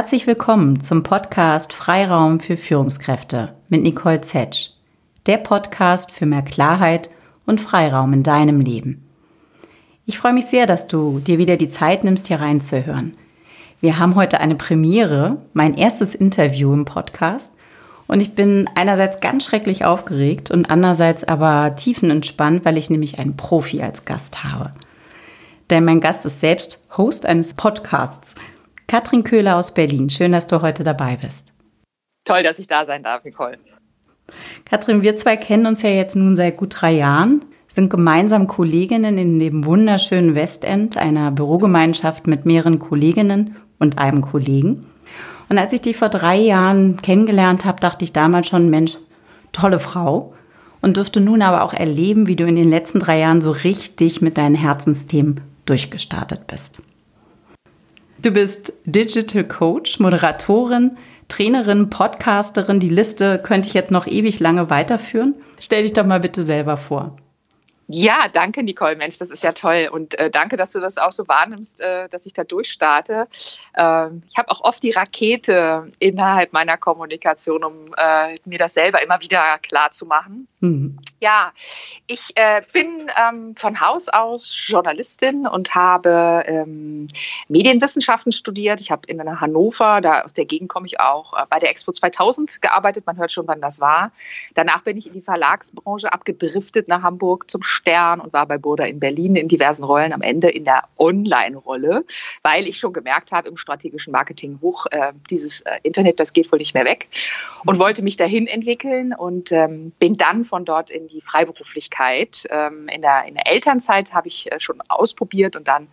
Herzlich willkommen zum Podcast Freiraum für Führungskräfte mit Nicole Zetsch. Der Podcast für mehr Klarheit und Freiraum in deinem Leben. Ich freue mich sehr, dass du dir wieder die Zeit nimmst, hier reinzuhören. Wir haben heute eine Premiere, mein erstes Interview im Podcast. Und ich bin einerseits ganz schrecklich aufgeregt und andererseits aber tiefenentspannt, weil ich nämlich einen Profi als Gast habe. Denn mein Gast ist selbst Host eines Podcasts Katrin Köhler aus Berlin, schön, dass du heute dabei bist. Toll, dass ich da sein darf, Nicole. Katrin, wir zwei kennen uns ja jetzt nun seit gut drei Jahren, sind gemeinsam Kolleginnen in dem wunderschönen Westend, einer Bürogemeinschaft mit mehreren Kolleginnen und einem Kollegen. Und als ich dich vor drei Jahren kennengelernt habe, dachte ich damals schon, Mensch, tolle Frau. Und durfte nun aber auch erleben, wie du in den letzten drei Jahren so richtig mit deinen Herzensthemen durchgestartet bist. Du bist Digital Coach, Moderatorin, Trainerin, Podcasterin. Die Liste könnte ich jetzt noch ewig lange weiterführen. Stell dich doch mal bitte selber vor. Ja, danke, Nicole. Mensch, das ist ja toll. Und äh, danke, dass du das auch so wahrnimmst, äh, dass ich da durchstarte. Ähm, ich habe auch oft die Rakete innerhalb meiner Kommunikation, um äh, mir das selber immer wieder klar zu machen. Mhm. Ja, ich äh, bin ähm, von Haus aus Journalistin und habe ähm, Medienwissenschaften studiert. Ich habe in Hannover, da aus der Gegend komme ich auch, äh, bei der Expo 2000 gearbeitet. Man hört schon, wann das war. Danach bin ich in die Verlagsbranche abgedriftet nach Hamburg zum Stern und war bei Burda in Berlin in diversen Rollen, am Ende in der Online-Rolle, weil ich schon gemerkt habe im strategischen Marketing, hoch, äh, dieses äh, Internet, das geht wohl nicht mehr weg und wollte mich dahin entwickeln und ähm, bin dann von dort in die Freiberuflichkeit. Ähm, in, der, in der Elternzeit habe ich äh, schon ausprobiert und dann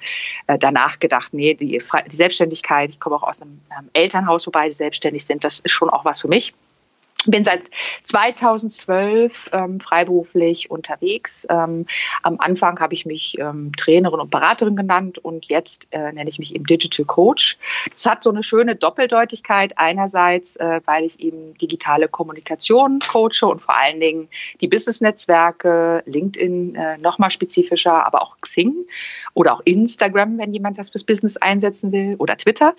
äh, danach gedacht, nee, die, die Selbstständigkeit, ich komme auch aus einem, einem Elternhaus, wo beide selbstständig sind, das ist schon auch was für mich bin seit 2012 ähm, freiberuflich unterwegs. Ähm, am Anfang habe ich mich ähm, Trainerin und Beraterin genannt und jetzt äh, nenne ich mich eben Digital Coach. Das hat so eine schöne Doppeldeutigkeit. Einerseits, äh, weil ich eben digitale Kommunikation coache und vor allen Dingen die Business-Netzwerke, LinkedIn äh, nochmal spezifischer, aber auch Xing oder auch Instagram, wenn jemand das fürs Business einsetzen will oder Twitter.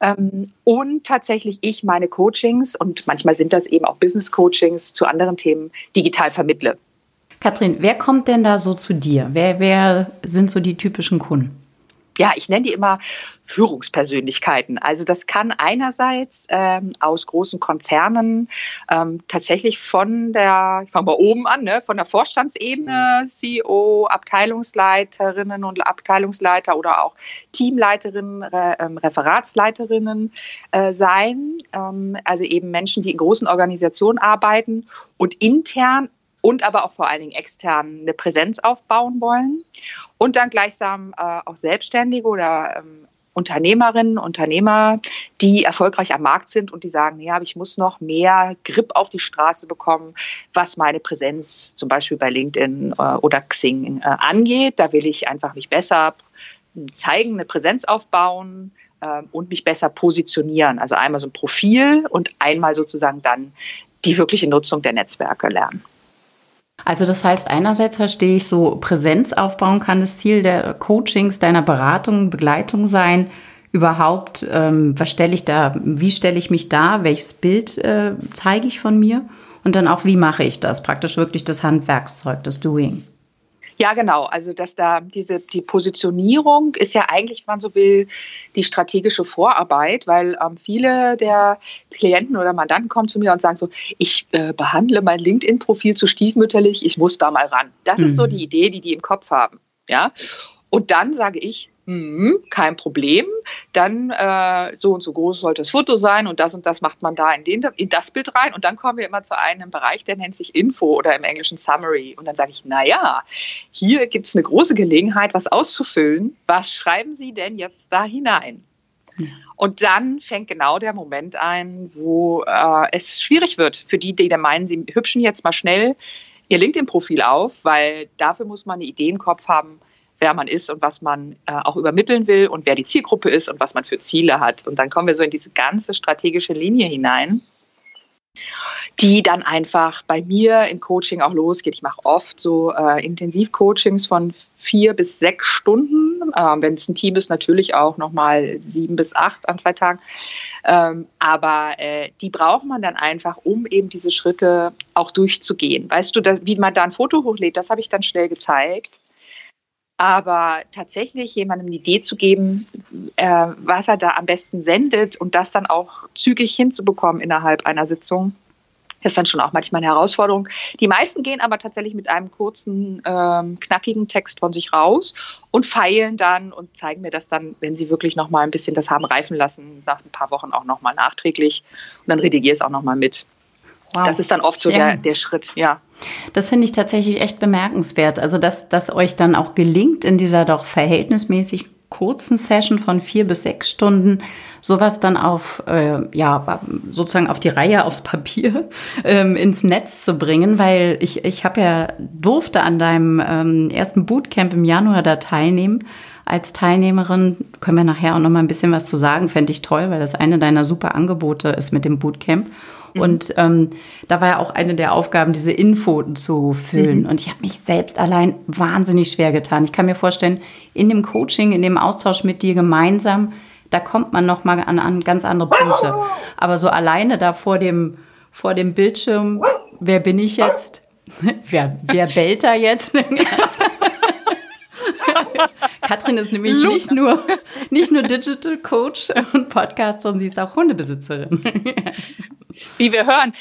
Ähm, und tatsächlich ich meine Coachings und manchmal sind das eben auch Business Coachings zu anderen Themen digital vermittle. Katrin, wer kommt denn da so zu dir? Wer, wer sind so die typischen Kunden? Ja, ich nenne die immer Führungspersönlichkeiten. Also das kann einerseits ähm, aus großen Konzernen ähm, tatsächlich von der, ich fange mal oben an, ne, von der Vorstandsebene, CEO, Abteilungsleiterinnen und Abteilungsleiter oder auch Teamleiterinnen, Re, ähm, Referatsleiterinnen äh, sein. Ähm, also eben Menschen, die in großen Organisationen arbeiten und intern und aber auch vor allen Dingen extern eine Präsenz aufbauen wollen und dann gleichsam äh, auch Selbstständige oder ähm, Unternehmerinnen, Unternehmer, die erfolgreich am Markt sind und die sagen, ja, ich muss noch mehr Grip auf die Straße bekommen, was meine Präsenz zum Beispiel bei LinkedIn äh, oder Xing äh, angeht. Da will ich einfach mich besser zeigen, eine Präsenz aufbauen äh, und mich besser positionieren. Also einmal so ein Profil und einmal sozusagen dann die wirkliche Nutzung der Netzwerke lernen. Also das heißt, einerseits verstehe ich so, Präsenz aufbauen kann das Ziel der Coachings, deiner Beratung, Begleitung sein. Überhaupt, ähm, was stelle ich da, wie stelle ich mich da, welches Bild äh, zeige ich von mir und dann auch, wie mache ich das? Praktisch wirklich das Handwerkszeug, das Doing. Ja, genau. Also, dass da diese, die Positionierung ist ja eigentlich, wenn man so will, die strategische Vorarbeit, weil ähm, viele der Klienten oder Mandanten kommen zu mir und sagen so, ich äh, behandle mein LinkedIn-Profil zu stiefmütterlich, ich muss da mal ran. Das mhm. ist so mhm. die Idee, die die im Kopf haben. Ja. Und dann sage ich, Mhm, kein Problem. Dann äh, so und so groß sollte das Foto sein und das und das macht man da in, den, in das Bild rein. Und dann kommen wir immer zu einem Bereich, der nennt sich Info oder im Englischen Summary. Und dann sage ich, naja, hier gibt es eine große Gelegenheit, was auszufüllen. Was schreiben Sie denn jetzt da hinein? Ja. Und dann fängt genau der Moment ein, wo äh, es schwierig wird für die, die da meinen, sie hübschen jetzt mal schnell ihr LinkedIn-Profil auf, weil dafür muss man eine Idee im Kopf haben, wer man ist und was man äh, auch übermitteln will und wer die Zielgruppe ist und was man für Ziele hat. Und dann kommen wir so in diese ganze strategische Linie hinein, die dann einfach bei mir im Coaching auch losgeht. Ich mache oft so äh, Intensivcoachings von vier bis sechs Stunden. Ähm, Wenn es ein Team ist, natürlich auch nochmal sieben bis acht an zwei Tagen. Ähm, aber äh, die braucht man dann einfach, um eben diese Schritte auch durchzugehen. Weißt du, da, wie man da ein Foto hochlädt, das habe ich dann schnell gezeigt. Aber tatsächlich jemandem eine Idee zu geben, äh, was er da am besten sendet und das dann auch zügig hinzubekommen innerhalb einer Sitzung, ist dann schon auch manchmal eine Herausforderung. Die meisten gehen aber tatsächlich mit einem kurzen, ähm, knackigen Text von sich raus und feilen dann und zeigen mir das dann, wenn sie wirklich noch mal ein bisschen das haben reifen lassen, nach ein paar Wochen auch noch mal nachträglich. Und dann redigiere es auch noch mal mit. Wow. Das ist dann oft so ja. der, der Schritt, ja. Das finde ich tatsächlich echt bemerkenswert. Also, dass, dass euch dann auch gelingt, in dieser doch verhältnismäßig kurzen Session von vier bis sechs Stunden sowas dann auf, äh, ja, sozusagen auf die Reihe, aufs Papier ähm, ins Netz zu bringen, weil ich, ich habe ja, durfte an deinem ähm, ersten Bootcamp im Januar da teilnehmen. Als Teilnehmerin können wir nachher auch noch mal ein bisschen was zu sagen, fände ich toll, weil das eine deiner super Angebote ist mit dem Bootcamp. Mhm. Und ähm, da war ja auch eine der Aufgaben, diese Info zu füllen. Mhm. Und ich habe mich selbst allein wahnsinnig schwer getan. Ich kann mir vorstellen, in dem Coaching, in dem Austausch mit dir gemeinsam, da kommt man noch mal an, an ganz andere Punkte. Aber so alleine da vor dem, vor dem Bildschirm, wer bin ich jetzt? wer, wer bellt da jetzt? Katrin ist nämlich nicht nur, nicht nur Digital Coach und Podcaster, sie ist auch Hundebesitzerin. Wie wir hören.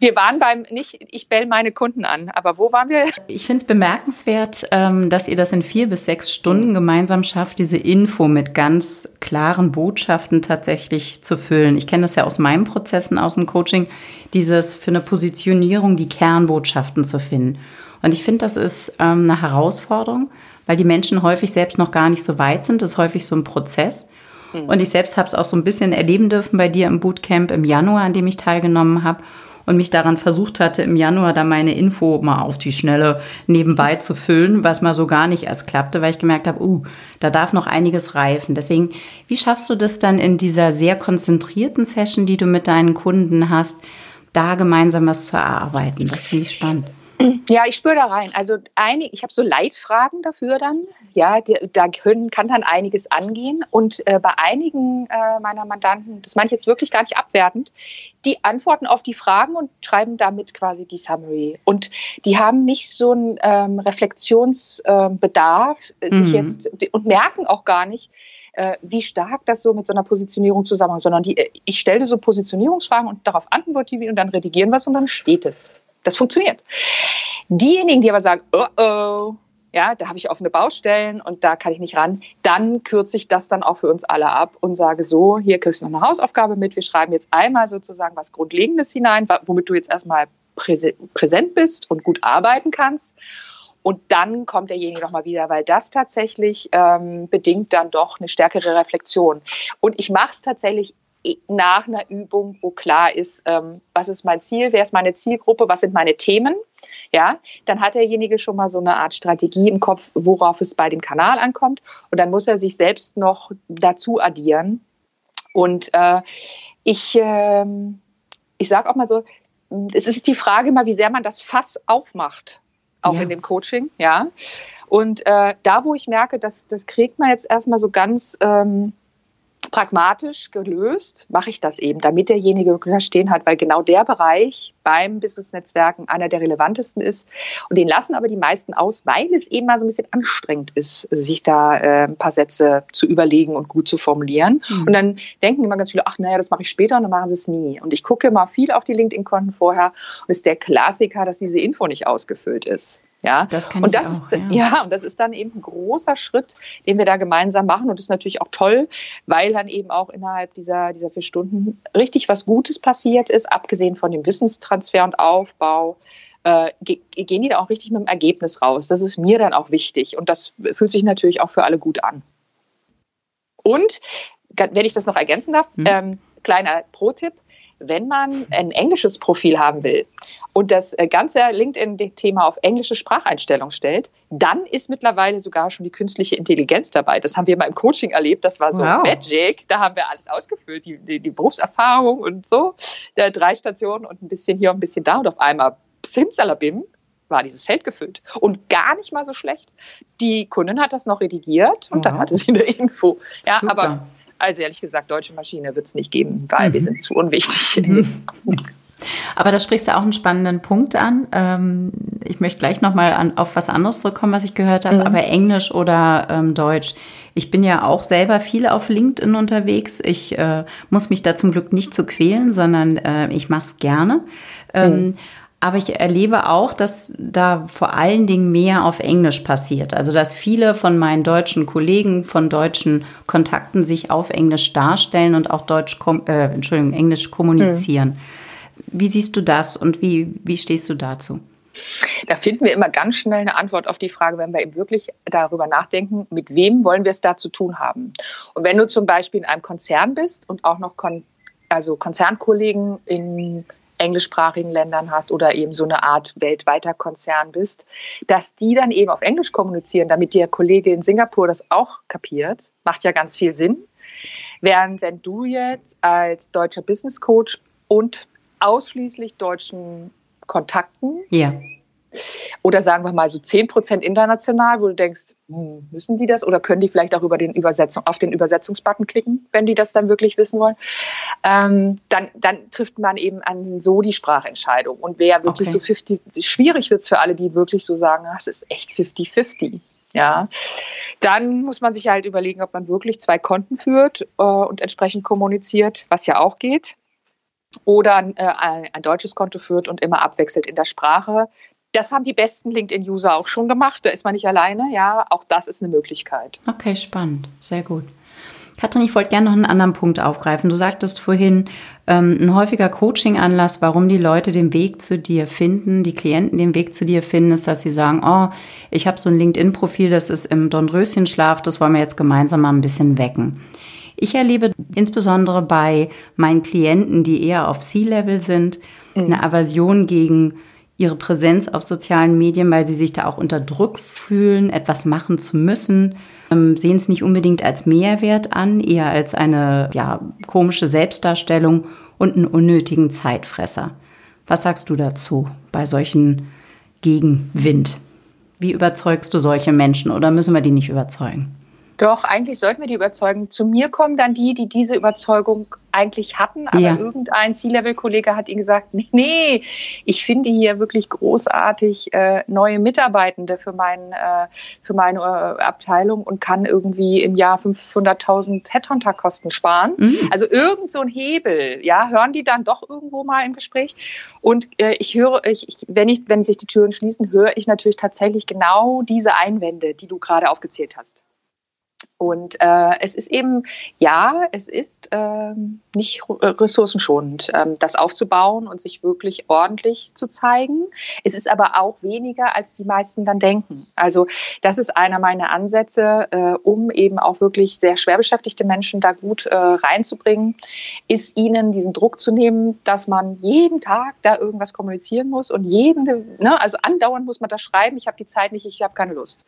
Wir waren beim, nicht, ich bell meine Kunden an, aber wo waren wir? Ich finde es bemerkenswert, ähm, dass ihr das in vier bis sechs Stunden gemeinsam schafft, diese Info mit ganz klaren Botschaften tatsächlich zu füllen. Ich kenne das ja aus meinen Prozessen, aus dem Coaching, dieses für eine Positionierung die Kernbotschaften zu finden. Und ich finde, das ist ähm, eine Herausforderung, weil die Menschen häufig selbst noch gar nicht so weit sind. Das ist häufig so ein Prozess. Mhm. Und ich selbst habe es auch so ein bisschen erleben dürfen bei dir im Bootcamp im Januar, an dem ich teilgenommen habe und mich daran versucht hatte, im Januar da meine Info mal auf die Schnelle nebenbei zu füllen, was mal so gar nicht erst klappte, weil ich gemerkt habe, uh, da darf noch einiges reifen. Deswegen, wie schaffst du das dann in dieser sehr konzentrierten Session, die du mit deinen Kunden hast, da gemeinsam was zu erarbeiten? Das finde ich spannend. Ja, ich spüre da rein. Also einig, ich habe so Leitfragen dafür dann. Ja, da können, kann dann einiges angehen. Und äh, bei einigen äh, meiner Mandanten, das meine ich jetzt wirklich gar nicht abwertend, die antworten auf die Fragen und schreiben damit quasi die Summary. Und die haben nicht so einen ähm, Reflexionsbedarf äh, mhm. sich jetzt und merken auch gar nicht, äh, wie stark das so mit so einer Positionierung zusammenhängt, sondern die, äh, ich stelle so Positionierungsfragen und darauf antworte die und dann redigieren wir es und dann steht es. Das funktioniert. Diejenigen, die aber sagen, oh oh, ja, da habe ich offene Baustellen und da kann ich nicht ran, dann kürze ich das dann auch für uns alle ab und sage so, hier kriegst du noch eine Hausaufgabe mit, wir schreiben jetzt einmal sozusagen was Grundlegendes hinein, womit du jetzt erstmal präsent bist und gut arbeiten kannst. Und dann kommt derjenige nochmal wieder, weil das tatsächlich ähm, bedingt dann doch eine stärkere Reflexion. Und ich mache es tatsächlich nach einer Übung, wo klar ist, ähm, was ist mein Ziel, wer ist meine Zielgruppe, was sind meine Themen, ja, dann hat derjenige schon mal so eine Art Strategie im Kopf, worauf es bei dem Kanal ankommt und dann muss er sich selbst noch dazu addieren und äh, ich, äh, ich sage auch mal so, es ist die Frage immer, wie sehr man das Fass aufmacht, auch ja. in dem Coaching, ja. Und äh, da, wo ich merke, dass das kriegt man jetzt erstmal so ganz ähm, pragmatisch gelöst, mache ich das eben, damit derjenige verstehen hat, weil genau der Bereich beim Business-Netzwerken einer der relevantesten ist. Und den lassen aber die meisten aus, weil es eben mal so ein bisschen anstrengend ist, sich da äh, ein paar Sätze zu überlegen und gut zu formulieren. Mhm. Und dann denken immer ganz viele, ach naja, das mache ich später und dann machen sie es nie. Und ich gucke mal viel auf die LinkedIn-Konten vorher und ist der Klassiker, dass diese Info nicht ausgefüllt ist. Ja, das kann und das auch, ist, ja. ja. und das ist dann eben ein großer Schritt, den wir da gemeinsam machen. Und das ist natürlich auch toll, weil dann eben auch innerhalb dieser, dieser vier Stunden richtig was Gutes passiert ist, abgesehen von dem Wissenstransfer und Aufbau. Äh, gehen die da auch richtig mit dem Ergebnis raus. Das ist mir dann auch wichtig. Und das fühlt sich natürlich auch für alle gut an. Und, wenn ich das noch ergänzen darf, hm. ähm, kleiner Pro-Tipp, wenn man ein englisches Profil haben will und das äh, ganze LinkedIn-Thema auf englische Spracheinstellung stellt, dann ist mittlerweile sogar schon die künstliche Intelligenz dabei. Das haben wir mal im Coaching erlebt. Das war so wow. Magic. Da haben wir alles ausgefüllt, die, die, die Berufserfahrung und so, der drei Stationen und ein bisschen hier und ein bisschen da und auf einmal simsalabim war dieses Feld gefüllt. Und gar nicht mal so schlecht. Die Kundin hat das noch redigiert und wow. dann hatte sie eine Info. Ja, Super. aber Also ehrlich gesagt, deutsche Maschine wird es nicht geben, weil mhm. wir sind zu unwichtig. Mhm. Aber da sprichst du auch einen spannenden Punkt an. Ähm, ich möchte gleich nochmal auf was anderes zurückkommen, was ich gehört habe, mhm. aber Englisch oder ähm, Deutsch. Ich bin ja auch selber viel auf LinkedIn unterwegs. Ich äh, muss mich da zum Glück nicht zu quälen, sondern äh, ich mache es gerne. Ähm, mhm. Aber ich erlebe auch, dass da vor allen Dingen mehr auf Englisch passiert. Also dass viele von meinen deutschen Kollegen, von deutschen Kontakten sich auf Englisch darstellen und auch Deutsch, äh, Entschuldigung, Englisch kommunizieren. Mhm. Wie siehst du das und wie, wie stehst du dazu? Da finden wir immer ganz schnell eine Antwort auf die Frage, wenn wir eben wirklich darüber nachdenken, mit wem wollen wir es da zu tun haben. Und wenn du zum Beispiel in einem Konzern bist und auch noch Kon also Konzernkollegen in englischsprachigen Ländern hast oder eben so eine Art weltweiter Konzern bist, dass die dann eben auf Englisch kommunizieren, damit der Kollege in Singapur das auch kapiert, macht ja ganz viel Sinn. Während wenn du jetzt als deutscher Business Coach und ausschließlich deutschen Kontakten. Ja. Oder sagen wir mal so 10 Prozent international, wo du denkst, hm, müssen die das oder können die vielleicht auch über den Übersetzung, auf den Übersetzungsbutton klicken, wenn die das dann wirklich wissen wollen. Ähm, dann, dann trifft man eben an so die Sprachentscheidung. Und wer wirklich okay. so 50, schwierig wird es für alle, die wirklich so sagen, ah, es ist echt 50-50. Ja, dann muss man sich halt überlegen, ob man wirklich zwei Konten führt äh, und entsprechend kommuniziert, was ja auch geht oder äh, ein, ein deutsches Konto führt und immer abwechselt in der Sprache. Das haben die besten LinkedIn-User auch schon gemacht. Da ist man nicht alleine. Ja, auch das ist eine Möglichkeit. Okay, spannend. Sehr gut. Katrin, ich wollte gerne noch einen anderen Punkt aufgreifen. Du sagtest vorhin, ähm, ein häufiger Coaching-Anlass, warum die Leute den Weg zu dir finden, die Klienten den Weg zu dir finden, ist, dass sie sagen, oh, ich habe so ein LinkedIn-Profil, das ist im Dornröschenschlaf, das wollen wir jetzt gemeinsam mal ein bisschen wecken. Ich erlebe insbesondere bei meinen Klienten, die eher auf C-Level sind, mhm. eine Aversion gegen ihre Präsenz auf sozialen Medien, weil sie sich da auch unter Druck fühlen, etwas machen zu müssen, ähm, sehen es nicht unbedingt als Mehrwert an, eher als eine ja, komische Selbstdarstellung und einen unnötigen Zeitfresser. Was sagst du dazu bei solchen Gegenwind? Wie überzeugst du solche Menschen oder müssen wir die nicht überzeugen? Doch, eigentlich sollten wir die überzeugen. Zu mir kommen dann die, die diese Überzeugung eigentlich hatten, aber ja. irgendein C-Level-Kollege hat ihnen gesagt, nee, nee, ich finde hier wirklich großartig äh, neue Mitarbeitende für, mein, äh, für meine äh, Abteilung und kann irgendwie im Jahr 500.000 Headhunter-Kosten sparen. Mhm. Also irgend so ein Hebel, ja, hören die dann doch irgendwo mal im Gespräch. Und äh, ich höre, ich, ich, wenn, ich, wenn sich die Türen schließen, höre ich natürlich tatsächlich genau diese Einwände, die du gerade aufgezählt hast. Und äh, es ist eben, ja, es ist ähm, nicht äh, ressourcenschonend, ähm, das aufzubauen und sich wirklich ordentlich zu zeigen. Es ist aber auch weniger, als die meisten dann denken. Also das ist einer meiner Ansätze, äh, um eben auch wirklich sehr schwer beschäftigte Menschen da gut äh, reinzubringen, ist ihnen diesen Druck zu nehmen, dass man jeden Tag da irgendwas kommunizieren muss und jeden, ne, also andauernd muss man das schreiben, ich habe die Zeit nicht, ich habe keine Lust.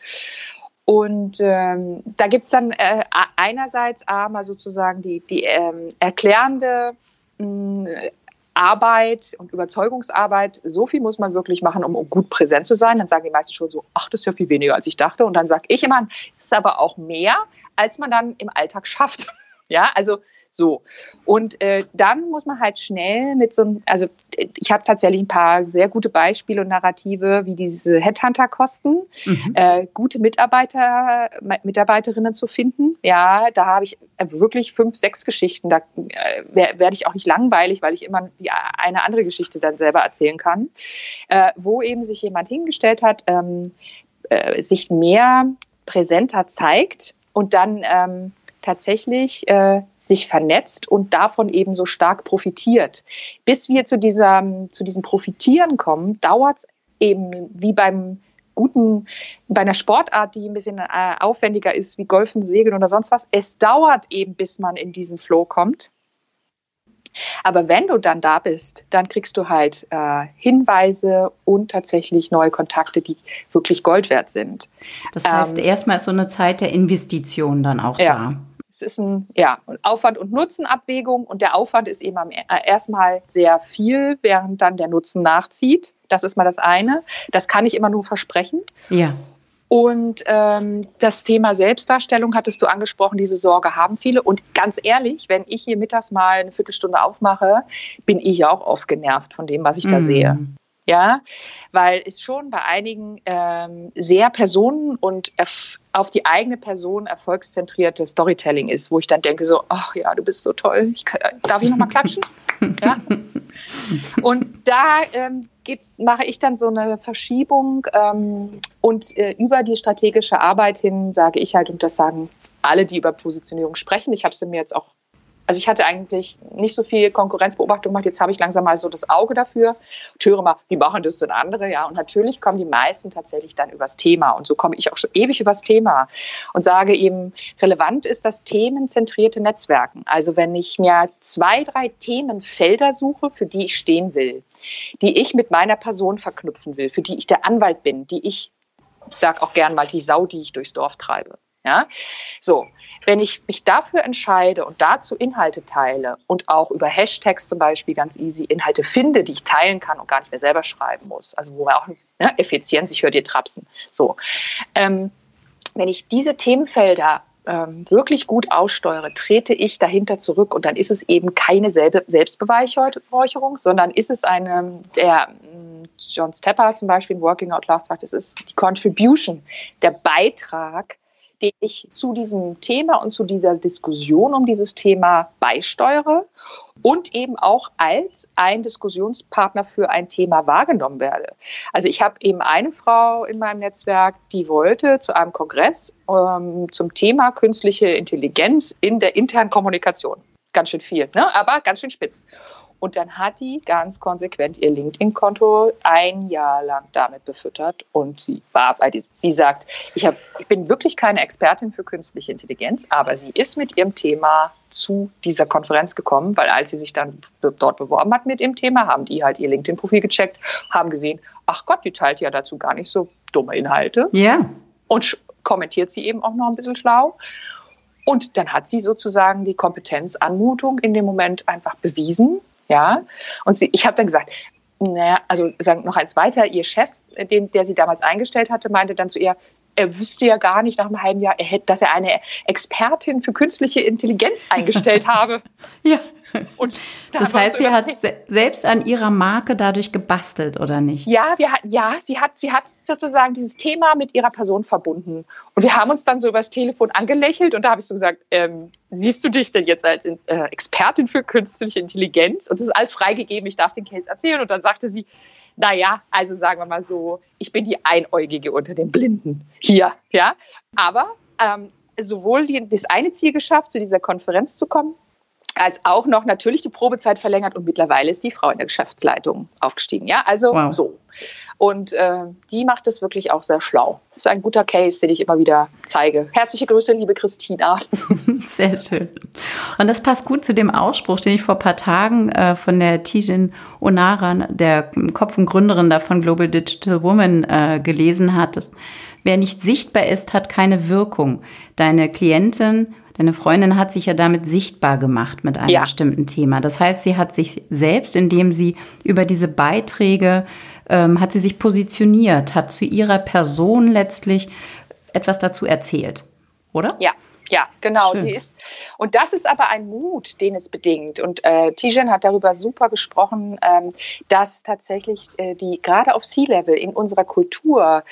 Und ähm, da gibt's dann äh, einerseits einmal sozusagen die, die ähm, erklärende mh, Arbeit und Überzeugungsarbeit. So viel muss man wirklich machen, um, um, gut präsent zu sein. Dann sagen die meisten schon so, ach, das ist ja viel weniger, als ich dachte. Und dann sage ich immer, es ist aber auch mehr, als man dann im Alltag schafft. ja, also so. Und äh, dann muss man halt schnell mit so einem, also ich habe tatsächlich ein paar sehr gute Beispiele und Narrative, wie diese Headhunter-Kosten, mhm. äh, gute Mitarbeiter, Mitarbeiterinnen zu finden. Ja, da habe ich wirklich fünf, sechs Geschichten. Da äh, werde ich auch nicht langweilig, weil ich immer die eine andere Geschichte dann selber erzählen kann, äh, wo eben sich jemand hingestellt hat, ähm, äh, sich mehr präsenter zeigt und dann ähm, tatsächlich äh, sich vernetzt und davon eben so stark profitiert. Bis wir zu, dieser, zu diesem Profitieren kommen, dauert es eben wie beim guten, bei einer Sportart, die ein bisschen äh, aufwendiger ist, wie Golfen, Segeln oder sonst was. Es dauert eben, bis man in diesen Flow kommt. Aber wenn du dann da bist, dann kriegst du halt äh, Hinweise und tatsächlich neue Kontakte, die wirklich Gold wert sind. Das heißt, ähm, erstmal ist so eine Zeit der Investition dann auch ja. da. Es ist ein ja, Aufwand- und Nutzenabwägung und der Aufwand ist eben äh, erstmal sehr viel, während dann der Nutzen nachzieht. Das ist mal das eine. Das kann ich immer nur versprechen. Ja. Und ähm, das Thema Selbstdarstellung hattest du angesprochen, diese Sorge haben viele. Und ganz ehrlich, wenn ich hier mittags mal eine Viertelstunde aufmache, bin ich auch oft genervt von dem, was ich da mm. sehe. Ja, weil es schon bei einigen ähm, sehr personen- und auf die eigene Person erfolgszentrierte Storytelling ist, wo ich dann denke so, ach ja, du bist so toll, ich kann, darf ich nochmal klatschen? ja. Und da ähm, geht's, mache ich dann so eine Verschiebung ähm, und äh, über die strategische Arbeit hin sage ich halt, und das sagen alle, die über Positionierung sprechen, ich habe es mir jetzt auch also ich hatte eigentlich nicht so viel Konkurrenzbeobachtung gemacht. Jetzt habe ich langsam mal so das Auge dafür und höre mal, wie machen das denn andere? Ja, und natürlich kommen die meisten tatsächlich dann übers Thema. Und so komme ich auch schon ewig übers Thema und sage eben, relevant ist das themenzentrierte Netzwerken. Also wenn ich mir zwei, drei Themenfelder suche, für die ich stehen will, die ich mit meiner Person verknüpfen will, für die ich der Anwalt bin, die ich, ich sage auch gern mal die Sau, die ich durchs Dorf treibe. Ja, so. Wenn ich mich dafür entscheide und dazu Inhalte teile und auch über Hashtags zum Beispiel ganz easy Inhalte finde, die ich teilen kann und gar nicht mehr selber schreiben muss, also wo man auch ne, Effizienz, ich höre dir trapsen. So, ähm, wenn ich diese Themenfelder ähm, wirklich gut aussteuere, trete ich dahinter zurück und dann ist es eben keine Selbe Selbstbeweihräucherung, sondern ist es eine, der mm, John Stepper zum Beispiel in Working Out Loud sagt, es ist die Contribution, der Beitrag den ich zu diesem Thema und zu dieser Diskussion um dieses Thema beisteuere und eben auch als ein Diskussionspartner für ein Thema wahrgenommen werde. Also ich habe eben eine Frau in meinem Netzwerk, die wollte zu einem Kongress ähm, zum Thema künstliche Intelligenz in der internen Kommunikation. Ganz schön viel, ne? aber ganz schön spitz. Und dann hat die ganz konsequent ihr LinkedIn-Konto ein Jahr lang damit befüttert. Und sie war bei diesem, sie sagt, ich, hab, ich bin wirklich keine Expertin für künstliche Intelligenz, aber sie ist mit ihrem Thema zu dieser Konferenz gekommen, weil als sie sich dann dort beworben hat mit dem Thema, haben die halt ihr LinkedIn-Profil gecheckt, haben gesehen, ach Gott, die teilt ja dazu gar nicht so dumme Inhalte. Ja. Und kommentiert sie eben auch noch ein bisschen schlau. Und dann hat sie sozusagen die Kompetenzanmutung in dem Moment einfach bewiesen ja, und sie, ich habe dann gesagt, naja, also sagen noch eins weiter, ihr Chef, den, der sie damals eingestellt hatte, meinte dann zu ihr, er wüsste ja gar nicht nach einem halben Jahr, dass er eine Expertin für künstliche Intelligenz eingestellt habe. ja. Und da das heißt, sie hat se selbst an ihrer Marke dadurch gebastelt, oder nicht? Ja, wir hat, ja, sie hat, sie hat sozusagen dieses Thema mit ihrer Person verbunden. Und wir haben uns dann so übers Telefon angelächelt und da habe ich so gesagt, ähm, siehst du dich denn jetzt als äh, Expertin für künstliche Intelligenz? Und das ist alles freigegeben, ich darf den Case erzählen. Und dann sagte sie, naja, also sagen wir mal so, ich bin die Einäugige unter den Blinden hier, ja. Aber ähm, sowohl die, das eine Ziel geschafft, zu dieser Konferenz zu kommen, als auch noch natürlich die Probezeit verlängert und mittlerweile ist die Frau in der Geschäftsleitung aufgestiegen. Ja, also wow. so. Und äh, die macht es wirklich auch sehr schlau. Das ist ein guter Case, den ich immer wieder zeige. Herzliche Grüße, liebe Christina. Sehr schön. Und das passt gut zu dem Ausspruch, den ich vor ein paar Tagen äh, von der Tijin Onaran, der Kopf und Gründerin davon Global Digital Woman, äh, gelesen hat. Wer nicht sichtbar ist, hat keine Wirkung. Deine Klientin Deine Freundin hat sich ja damit sichtbar gemacht mit einem ja. bestimmten Thema. Das heißt, sie hat sich selbst, indem sie über diese Beiträge, ähm, hat sie sich positioniert, hat zu ihrer Person letztlich etwas dazu erzählt, oder? Ja, ja, genau. Sie ist, und das ist aber ein Mut, den es bedingt. Und äh, Tijen hat darüber super gesprochen, ähm, dass tatsächlich äh, die gerade auf Sea-Level in unserer Kultur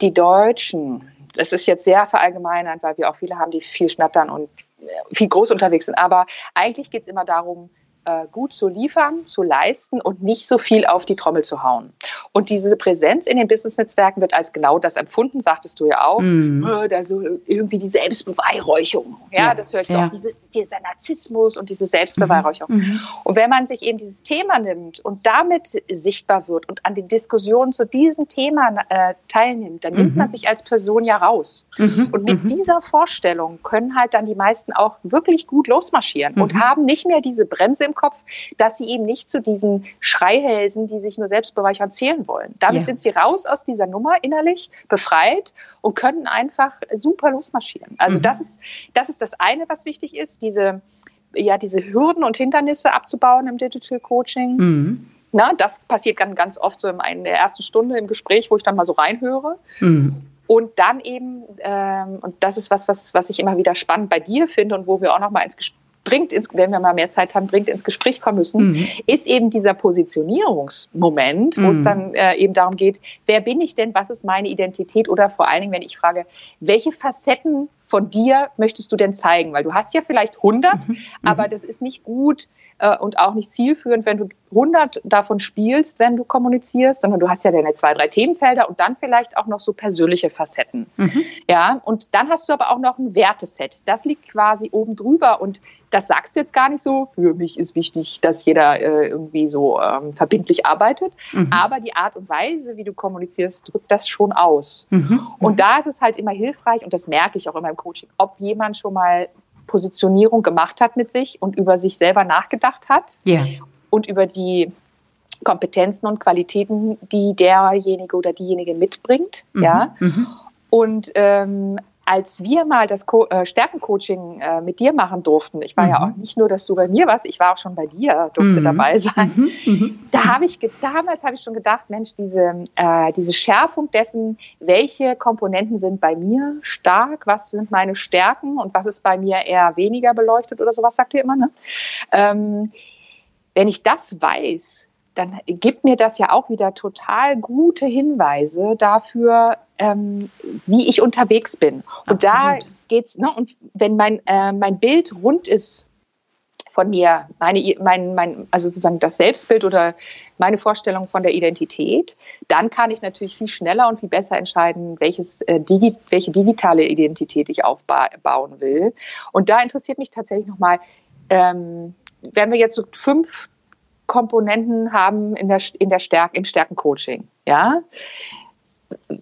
die Deutschen, das ist jetzt sehr verallgemeinert, weil wir auch viele haben, die viel schnattern und äh, viel groß unterwegs sind. Aber eigentlich geht es immer darum, äh, gut zu liefern, zu leisten und nicht so viel auf die Trommel zu hauen. Und diese Präsenz in den Business-Netzwerken wird als genau das empfunden, sagtest du ja auch. Mm. Äh, da so irgendwie die Selbstbeweihräucherung. Ja, ja, das höre ich so ja. auch. Dieses, dieser Narzissmus und diese Selbstbeweihräucherung. Mhm. Und wenn man sich eben dieses Thema nimmt und damit sichtbar wird und an den Diskussionen zu diesem Thema äh, teilnimmt, dann mhm. nimmt man sich als Person ja raus. Mhm. Und mit mhm. dieser Vorstellung können halt dann die meisten auch wirklich gut losmarschieren und mhm. haben nicht mehr diese Bremse im Kopf, dass sie eben nicht zu diesen Schreihälsen, die sich nur selbst bereichern, zählen wollen. Damit ja. sind sie raus aus dieser Nummer innerlich, befreit und können einfach super losmarschieren. Also mhm. das, ist, das ist das eine, was wichtig ist, diese, ja, diese Hürden und Hindernisse abzubauen im Digital Coaching. Mhm. Na, das passiert ganz, ganz oft so in der ersten Stunde im Gespräch, wo ich dann mal so reinhöre. Mhm. Und dann eben, ähm, und das ist was, was, was ich immer wieder spannend bei dir finde und wo wir auch noch mal ins Gespräch dringend, ins, wenn wir mal mehr Zeit haben, dringend ins Gespräch kommen müssen, mhm. ist eben dieser Positionierungsmoment, wo mhm. es dann äh, eben darum geht, wer bin ich denn, was ist meine Identität oder vor allen Dingen, wenn ich frage, welche Facetten von dir möchtest du denn zeigen? Weil du hast ja vielleicht 100, mhm. mhm. aber das ist nicht gut äh, und auch nicht zielführend, wenn du 100 davon spielst, wenn du kommunizierst, sondern du hast ja deine zwei, drei Themenfelder und dann vielleicht auch noch so persönliche Facetten. Mhm. Ja, und dann hast du aber auch noch ein Werteset. Das liegt quasi oben drüber und das sagst du jetzt gar nicht so. Für mich ist wichtig, dass jeder äh, irgendwie so ähm, verbindlich arbeitet. Mhm. Aber die Art und Weise, wie du kommunizierst, drückt das schon aus. Mhm. Und mhm. da ist es halt immer hilfreich, und das merke ich auch immer im Coaching, ob jemand schon mal Positionierung gemacht hat mit sich und über sich selber nachgedacht hat. Ja. Und über die Kompetenzen und Qualitäten, die derjenige oder diejenige mitbringt. Mhm. Ja. Mhm. Und ähm, als wir mal das Co äh, Stärkencoaching äh, mit dir machen durften, ich war mhm. ja auch nicht nur, dass du bei mir warst, ich war auch schon bei dir, durfte mhm. dabei sein. Mhm. mhm. Da habe ich damals habe ich schon gedacht, Mensch, diese äh, diese Schärfung dessen, welche Komponenten sind bei mir stark, was sind meine Stärken und was ist bei mir eher weniger beleuchtet oder sowas sagt ihr immer, ne? Ähm, wenn ich das weiß, dann gibt mir das ja auch wieder total gute Hinweise dafür, ähm, wie ich unterwegs bin. Und Absolut. da geht's, ne, und wenn mein, äh, mein Bild rund ist von mir, meine, mein, mein, also sozusagen das Selbstbild oder meine Vorstellung von der Identität, dann kann ich natürlich viel schneller und viel besser entscheiden, welches, äh, digi welche digitale Identität ich aufbauen will. Und da interessiert mich tatsächlich nochmal, ähm, wenn wir jetzt so fünf Komponenten haben in der, in der Stärke, im Stärkencoaching, ja,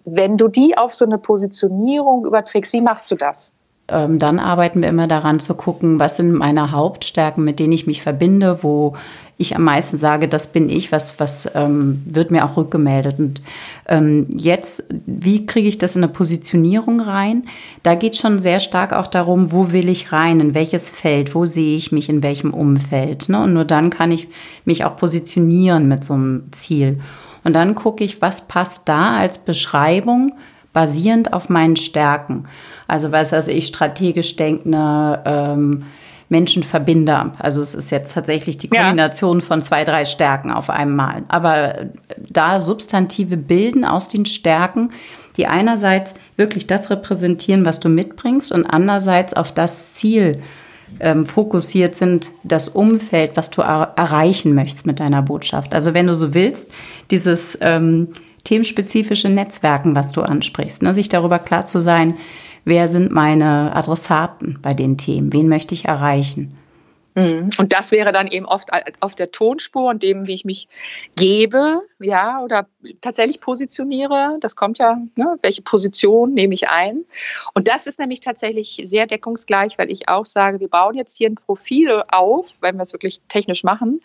wenn du die auf so eine Positionierung überträgst, wie machst du das? Ähm, dann arbeiten wir immer daran zu gucken, was sind meine Hauptstärken, mit denen ich mich verbinde, wo ich am meisten sage, das bin ich, was, was ähm, wird mir auch rückgemeldet. Und ähm, jetzt, wie kriege ich das in eine Positionierung rein? Da geht schon sehr stark auch darum, wo will ich rein, in welches Feld, wo sehe ich mich, in welchem Umfeld. Ne? Und nur dann kann ich mich auch positionieren mit so einem Ziel. Und dann gucke ich, was passt da als Beschreibung basierend auf meinen Stärken. Also was also ich strategisch denke, eine ähm, Menschenverbinder. Also es ist jetzt tatsächlich die Kombination ja. von zwei, drei Stärken auf einmal. Aber da Substantive bilden aus den Stärken, die einerseits wirklich das repräsentieren, was du mitbringst und andererseits auf das Ziel ähm, fokussiert sind, das Umfeld, was du er erreichen möchtest mit deiner Botschaft. Also wenn du so willst, dieses ähm, themenspezifische Netzwerken, was du ansprichst, ne, sich darüber klar zu sein, wer sind meine Adressaten bei den Themen, wen möchte ich erreichen. Mhm. Und das wäre dann eben oft auf der Tonspur und dem, wie ich mich gebe, ja, oder tatsächlich positioniere. Das kommt ja, ne, welche Position nehme ich ein? Und das ist nämlich tatsächlich sehr deckungsgleich, weil ich auch sage, wir bauen jetzt hier ein Profil auf, wenn wir es wirklich technisch machen.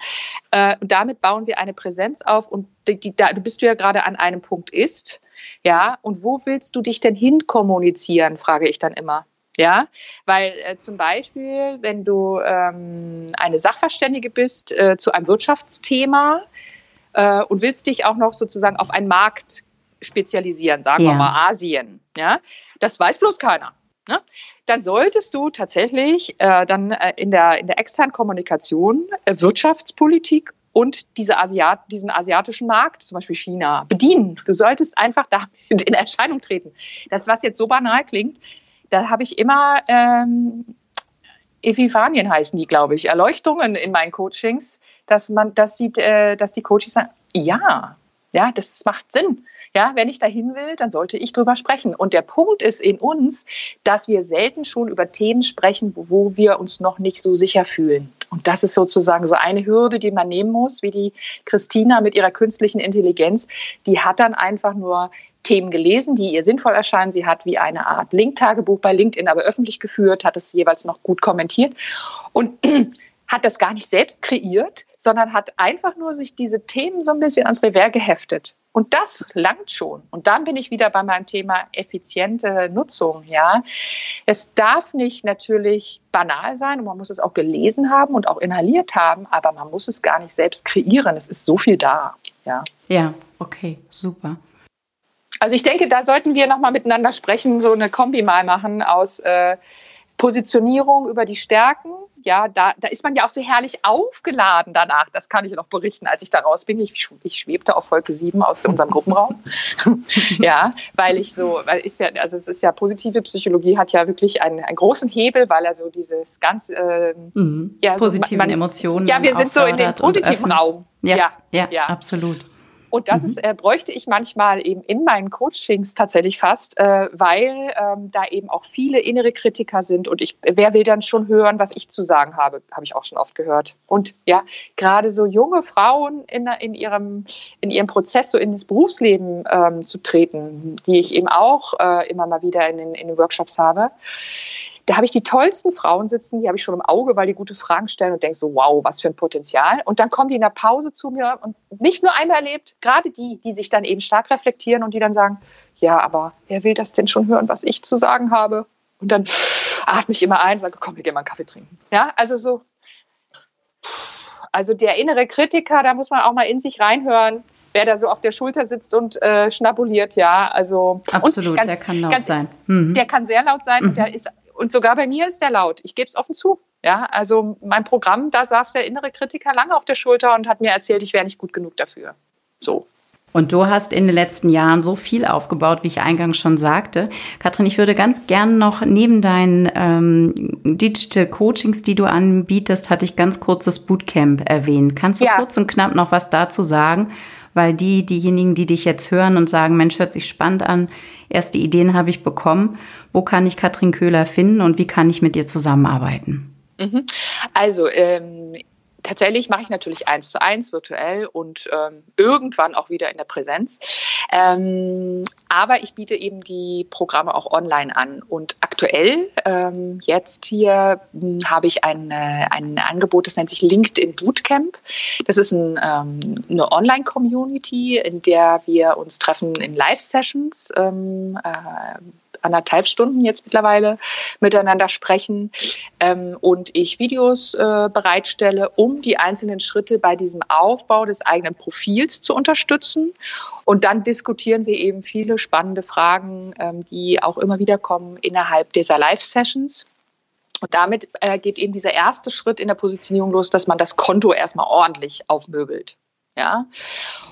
Äh, und damit bauen wir eine Präsenz auf und die, die, da, du bist du ja gerade an einem Punkt ist. Ja, und wo willst du dich denn hin kommunizieren, frage ich dann immer. Ja, weil äh, zum Beispiel, wenn du ähm, eine Sachverständige bist äh, zu einem Wirtschaftsthema äh, und willst dich auch noch sozusagen auf einen Markt spezialisieren, sagen ja. wir mal Asien, ja, das weiß bloß keiner. Ne? Dann solltest du tatsächlich äh, dann äh, in, der, in der externen Kommunikation äh, Wirtschaftspolitik und diese Asiat diesen asiatischen Markt, zum Beispiel China, bedienen. Du solltest einfach damit in Erscheinung treten. Das, was jetzt so banal klingt, da habe ich immer ähm, Epiphanien heißen die, glaube ich, Erleuchtungen in meinen Coachings, dass man, dass die, äh, dass die Coaches sagen, ja, ja, das macht Sinn. Ja, wenn ich dahin will, dann sollte ich drüber sprechen. Und der Punkt ist in uns, dass wir selten schon über Themen sprechen, wo wir uns noch nicht so sicher fühlen. Und das ist sozusagen so eine Hürde, die man nehmen muss, wie die Christina mit ihrer künstlichen Intelligenz. Die hat dann einfach nur Themen gelesen, die ihr sinnvoll erscheinen. Sie hat wie eine Art Link-Tagebuch bei LinkedIn aber öffentlich geführt, hat es jeweils noch gut kommentiert und hat das gar nicht selbst kreiert, sondern hat einfach nur sich diese Themen so ein bisschen ans Revers geheftet. Und das langt schon. Und dann bin ich wieder bei meinem Thema effiziente Nutzung. Ja, es darf nicht natürlich banal sein und man muss es auch gelesen haben und auch inhaliert haben, aber man muss es gar nicht selbst kreieren. Es ist so viel da. Ja. Ja, okay, super. Also ich denke, da sollten wir nochmal miteinander sprechen, so eine Kombi mal machen aus äh, Positionierung über die Stärken. Ja, da, da ist man ja auch so herrlich aufgeladen danach. Das kann ich noch berichten, als ich da raus bin. Ich, ich schwebte auf Wolke 7 aus unserem Gruppenraum. ja, weil ich so, weil ist ja, also es ist ja positive Psychologie hat ja wirklich einen, einen großen Hebel, weil er so dieses ganze äh, mhm. ja, positiven so, man, Emotionen. Ja, wir sind so in dem positiven Raum. Ja, ja, ja, ja, absolut. Und das mhm. ist, äh, bräuchte ich manchmal eben in meinen Coachings tatsächlich fast, äh, weil ähm, da eben auch viele innere Kritiker sind und ich, wer will dann schon hören, was ich zu sagen habe, habe ich auch schon oft gehört. Und ja, gerade so junge Frauen in, in, ihrem, in ihrem Prozess so in das Berufsleben ähm, zu treten, die ich eben auch äh, immer mal wieder in den, in den Workshops habe, da habe ich die tollsten Frauen sitzen, die habe ich schon im Auge, weil die gute Fragen stellen und denke so, wow, was für ein Potenzial. Und dann kommen die in der Pause zu mir und nicht nur einmal erlebt, gerade die, die sich dann eben stark reflektieren und die dann sagen, ja, aber wer will das denn schon hören, was ich zu sagen habe? Und dann atme ich immer ein und sage, komm, wir gehen mal einen Kaffee trinken. Ja, also so, also der innere Kritiker, da muss man auch mal in sich reinhören wer da so auf der Schulter sitzt und äh, schnabuliert, ja, also absolut, ganz, der kann laut ganz, sein. Mhm. Der kann sehr laut sein mhm. und der ist und sogar bei mir ist der laut. Ich gebe es offen zu. Ja, also mein Programm, da saß der innere Kritiker lange auf der Schulter und hat mir erzählt, ich wäre nicht gut genug dafür. So. Und du hast in den letzten Jahren so viel aufgebaut, wie ich eingangs schon sagte. Katrin, ich würde ganz gern noch neben deinen ähm, Digital Coachings, die du anbietest, hatte ich ganz kurz das Bootcamp erwähnt. Kannst du ja. kurz und knapp noch was dazu sagen? Weil die, diejenigen, die dich jetzt hören und sagen, Mensch, hört sich spannend an, erste Ideen habe ich bekommen. Wo kann ich Katrin Köhler finden und wie kann ich mit dir zusammenarbeiten? Mhm. Also, ähm, tatsächlich mache ich natürlich eins zu eins virtuell und ähm, irgendwann auch wieder in der Präsenz. Ähm, aber ich biete eben die Programme auch online an. Und aktuell, ähm, jetzt hier, hm, habe ich ein, ein Angebot, das nennt sich LinkedIn Bootcamp. Das ist ein, ähm, eine Online-Community, in der wir uns treffen in Live-Sessions. Ähm, äh, anderthalb Stunden jetzt mittlerweile miteinander sprechen ähm, und ich Videos äh, bereitstelle, um die einzelnen Schritte bei diesem Aufbau des eigenen Profils zu unterstützen. Und dann diskutieren wir eben viele spannende Fragen, ähm, die auch immer wieder kommen innerhalb dieser Live-Sessions. Und damit äh, geht eben dieser erste Schritt in der Positionierung los, dass man das Konto erstmal ordentlich aufmöbelt. Ja.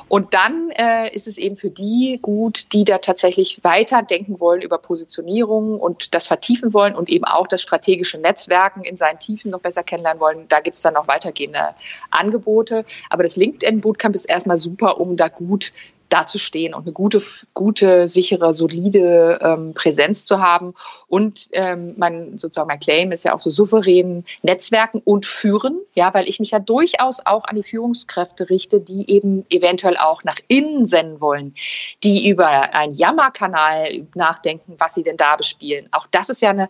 Und dann äh, ist es eben für die gut, die da tatsächlich weiterdenken wollen über Positionierung und das vertiefen wollen und eben auch das strategische Netzwerken in seinen Tiefen noch besser kennenlernen wollen. Da gibt es dann noch weitergehende Angebote. Aber das LinkedIn Bootcamp ist erstmal super, um da gut dazustehen und eine gute, gute, sichere, solide ähm, Präsenz zu haben. Und ähm, mein sozusagen mein Claim ist ja auch so souverän Netzwerken und führen, ja, weil ich mich ja durchaus auch an die Führungskräfte richte, die eben eventuell auch nach innen senden wollen, die über einen Jammerkanal nachdenken, was sie denn da bespielen. Auch das ist ja eine,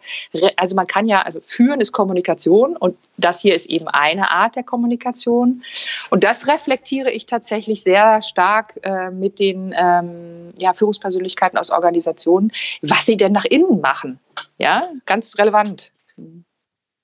also man kann ja, also führen ist Kommunikation und das hier ist eben eine Art der Kommunikation. Und das reflektiere ich tatsächlich sehr stark äh, mit mit den ähm, ja, Führungspersönlichkeiten aus Organisationen, was sie denn nach innen machen. Ja, ganz relevant.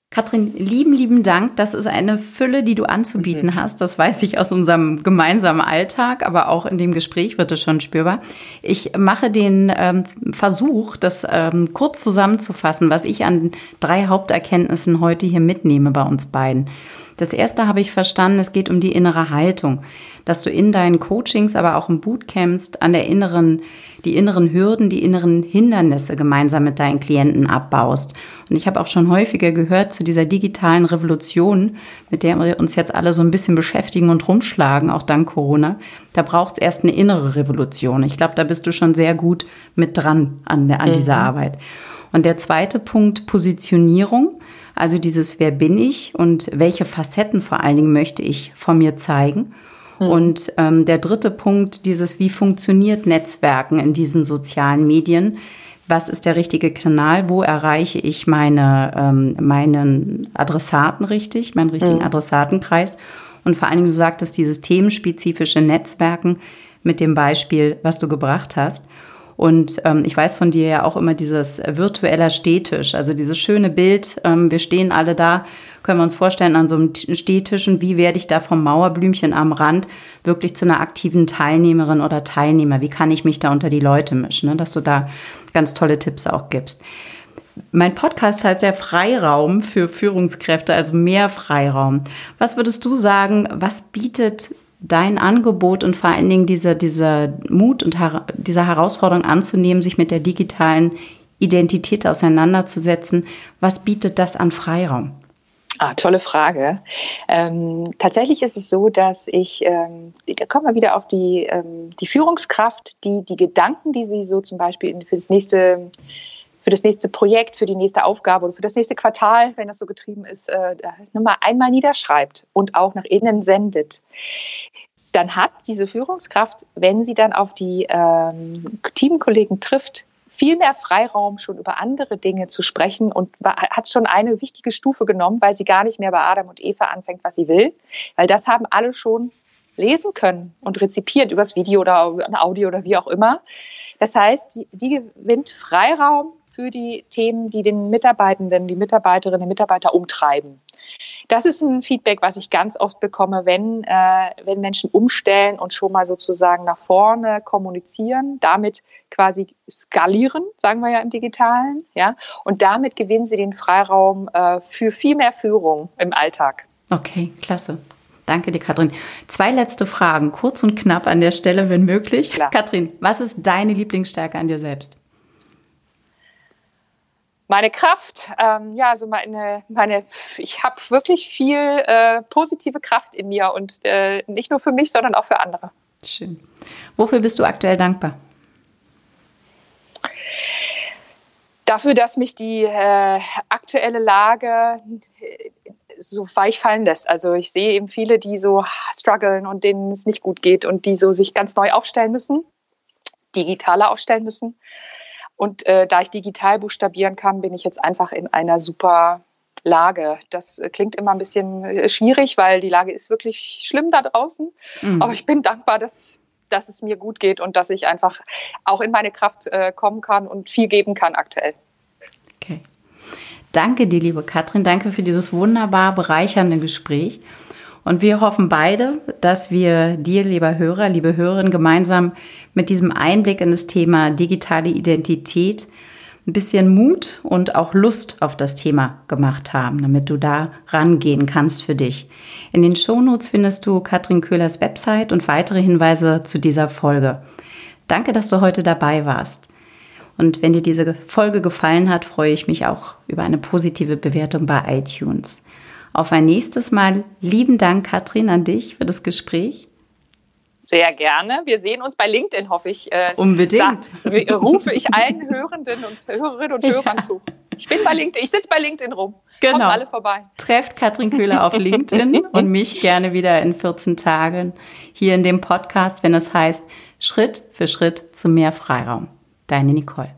Katrin, lieben, lieben Dank. Das ist eine Fülle, die du anzubieten mhm. hast. Das weiß ich aus unserem gemeinsamen Alltag, aber auch in dem Gespräch wird es schon spürbar. Ich mache den ähm, Versuch, das ähm, kurz zusammenzufassen, was ich an drei Haupterkenntnissen heute hier mitnehme bei uns beiden. Das erste habe ich verstanden, es geht um die innere Haltung, dass du in deinen Coachings, aber auch im Bootcamps an der inneren, die inneren Hürden, die inneren Hindernisse gemeinsam mit deinen Klienten abbaust. Und ich habe auch schon häufiger gehört zu dieser digitalen Revolution, mit der wir uns jetzt alle so ein bisschen beschäftigen und rumschlagen, auch dank Corona. Da braucht es erst eine innere Revolution. Ich glaube, da bist du schon sehr gut mit dran an, der, an mhm. dieser Arbeit. Und der zweite Punkt, Positionierung. Also dieses, wer bin ich und welche Facetten vor allen Dingen möchte ich von mir zeigen. Mhm. Und ähm, der dritte Punkt, dieses, wie funktioniert Netzwerken in diesen sozialen Medien? Was ist der richtige Kanal? Wo erreiche ich meine, ähm, meinen Adressaten richtig, meinen richtigen mhm. Adressatenkreis? Und vor allen Dingen, du sagtest, dieses themenspezifische Netzwerken mit dem Beispiel, was du gebracht hast. Und ähm, ich weiß von dir ja auch immer dieses virtueller Stehtisch, also dieses schöne Bild, ähm, wir stehen alle da, können wir uns vorstellen, an so einem Stehtisch und wie werde ich da vom Mauerblümchen am Rand wirklich zu einer aktiven Teilnehmerin oder Teilnehmer? Wie kann ich mich da unter die Leute mischen? Ne? Dass du da ganz tolle Tipps auch gibst. Mein Podcast heißt ja Freiraum für Führungskräfte, also mehr Freiraum. Was würdest du sagen, was bietet dein Angebot und vor allen Dingen dieser, dieser Mut und her dieser Herausforderung anzunehmen, sich mit der digitalen Identität auseinanderzusetzen, was bietet das an Freiraum? Ah, tolle Frage. Ähm, tatsächlich ist es so, dass ich, ähm, da kommen wir wieder auf die, ähm, die Führungskraft, die die Gedanken, die sie so zum Beispiel für das nächste für das nächste Projekt, für die nächste Aufgabe oder für das nächste Quartal, wenn das so getrieben ist, äh, nur mal einmal niederschreibt und auch nach innen sendet dann hat diese Führungskraft, wenn sie dann auf die ähm, Teamkollegen trifft, viel mehr Freiraum, schon über andere Dinge zu sprechen und hat schon eine wichtige Stufe genommen, weil sie gar nicht mehr bei Adam und Eva anfängt, was sie will, weil das haben alle schon lesen können und rezipiert übers Video oder ein Audio oder wie auch immer. Das heißt, die, die gewinnt Freiraum für die Themen, die den Mitarbeitenden, die Mitarbeiterinnen und Mitarbeiter umtreiben. Das ist ein Feedback, was ich ganz oft bekomme, wenn, äh, wenn Menschen umstellen und schon mal sozusagen nach vorne kommunizieren, damit quasi skalieren, sagen wir ja im Digitalen, ja, und damit gewinnen sie den Freiraum äh, für viel mehr Führung im Alltag. Okay, klasse. Danke dir, Katrin. Zwei letzte Fragen, kurz und knapp an der Stelle, wenn möglich. Klar. Katrin, was ist deine Lieblingsstärke an dir selbst? Meine Kraft, ähm, ja, also meine, meine ich habe wirklich viel äh, positive Kraft in mir und äh, nicht nur für mich, sondern auch für andere. Schön. Wofür bist du aktuell dankbar? Dafür, dass mich die äh, aktuelle Lage äh, so weich fallen lässt. Also ich sehe eben viele, die so strugglen und denen es nicht gut geht und die so sich ganz neu aufstellen müssen, digitaler aufstellen müssen. Und äh, da ich digital buchstabieren kann, bin ich jetzt einfach in einer super Lage. Das äh, klingt immer ein bisschen äh, schwierig, weil die Lage ist wirklich schlimm da draußen. Mhm. Aber ich bin dankbar, dass, dass es mir gut geht und dass ich einfach auch in meine Kraft äh, kommen kann und viel geben kann aktuell. Okay. Danke dir, liebe Katrin. Danke für dieses wunderbar bereichernde Gespräch. Und wir hoffen beide, dass wir dir, lieber Hörer, liebe Hörerin, gemeinsam mit diesem Einblick in das Thema digitale Identität ein bisschen Mut und auch Lust auf das Thema gemacht haben, damit du da rangehen kannst für dich. In den Shownotes findest du Katrin Köhlers Website und weitere Hinweise zu dieser Folge. Danke, dass du heute dabei warst. Und wenn dir diese Folge gefallen hat, freue ich mich auch über eine positive Bewertung bei iTunes auf ein nächstes Mal. Lieben Dank, Katrin, an dich für das Gespräch. Sehr gerne. Wir sehen uns bei LinkedIn, hoffe ich. Äh, Unbedingt. Da rufe ich allen Hörenden und Hörerinnen und Hörern ja. zu. Ich bin bei LinkedIn, ich sitze bei LinkedIn rum. Genau. Kommt alle vorbei. Trefft Katrin Köhler auf LinkedIn und mich gerne wieder in 14 Tagen hier in dem Podcast, wenn es heißt Schritt für Schritt zu mehr Freiraum. Deine Nicole.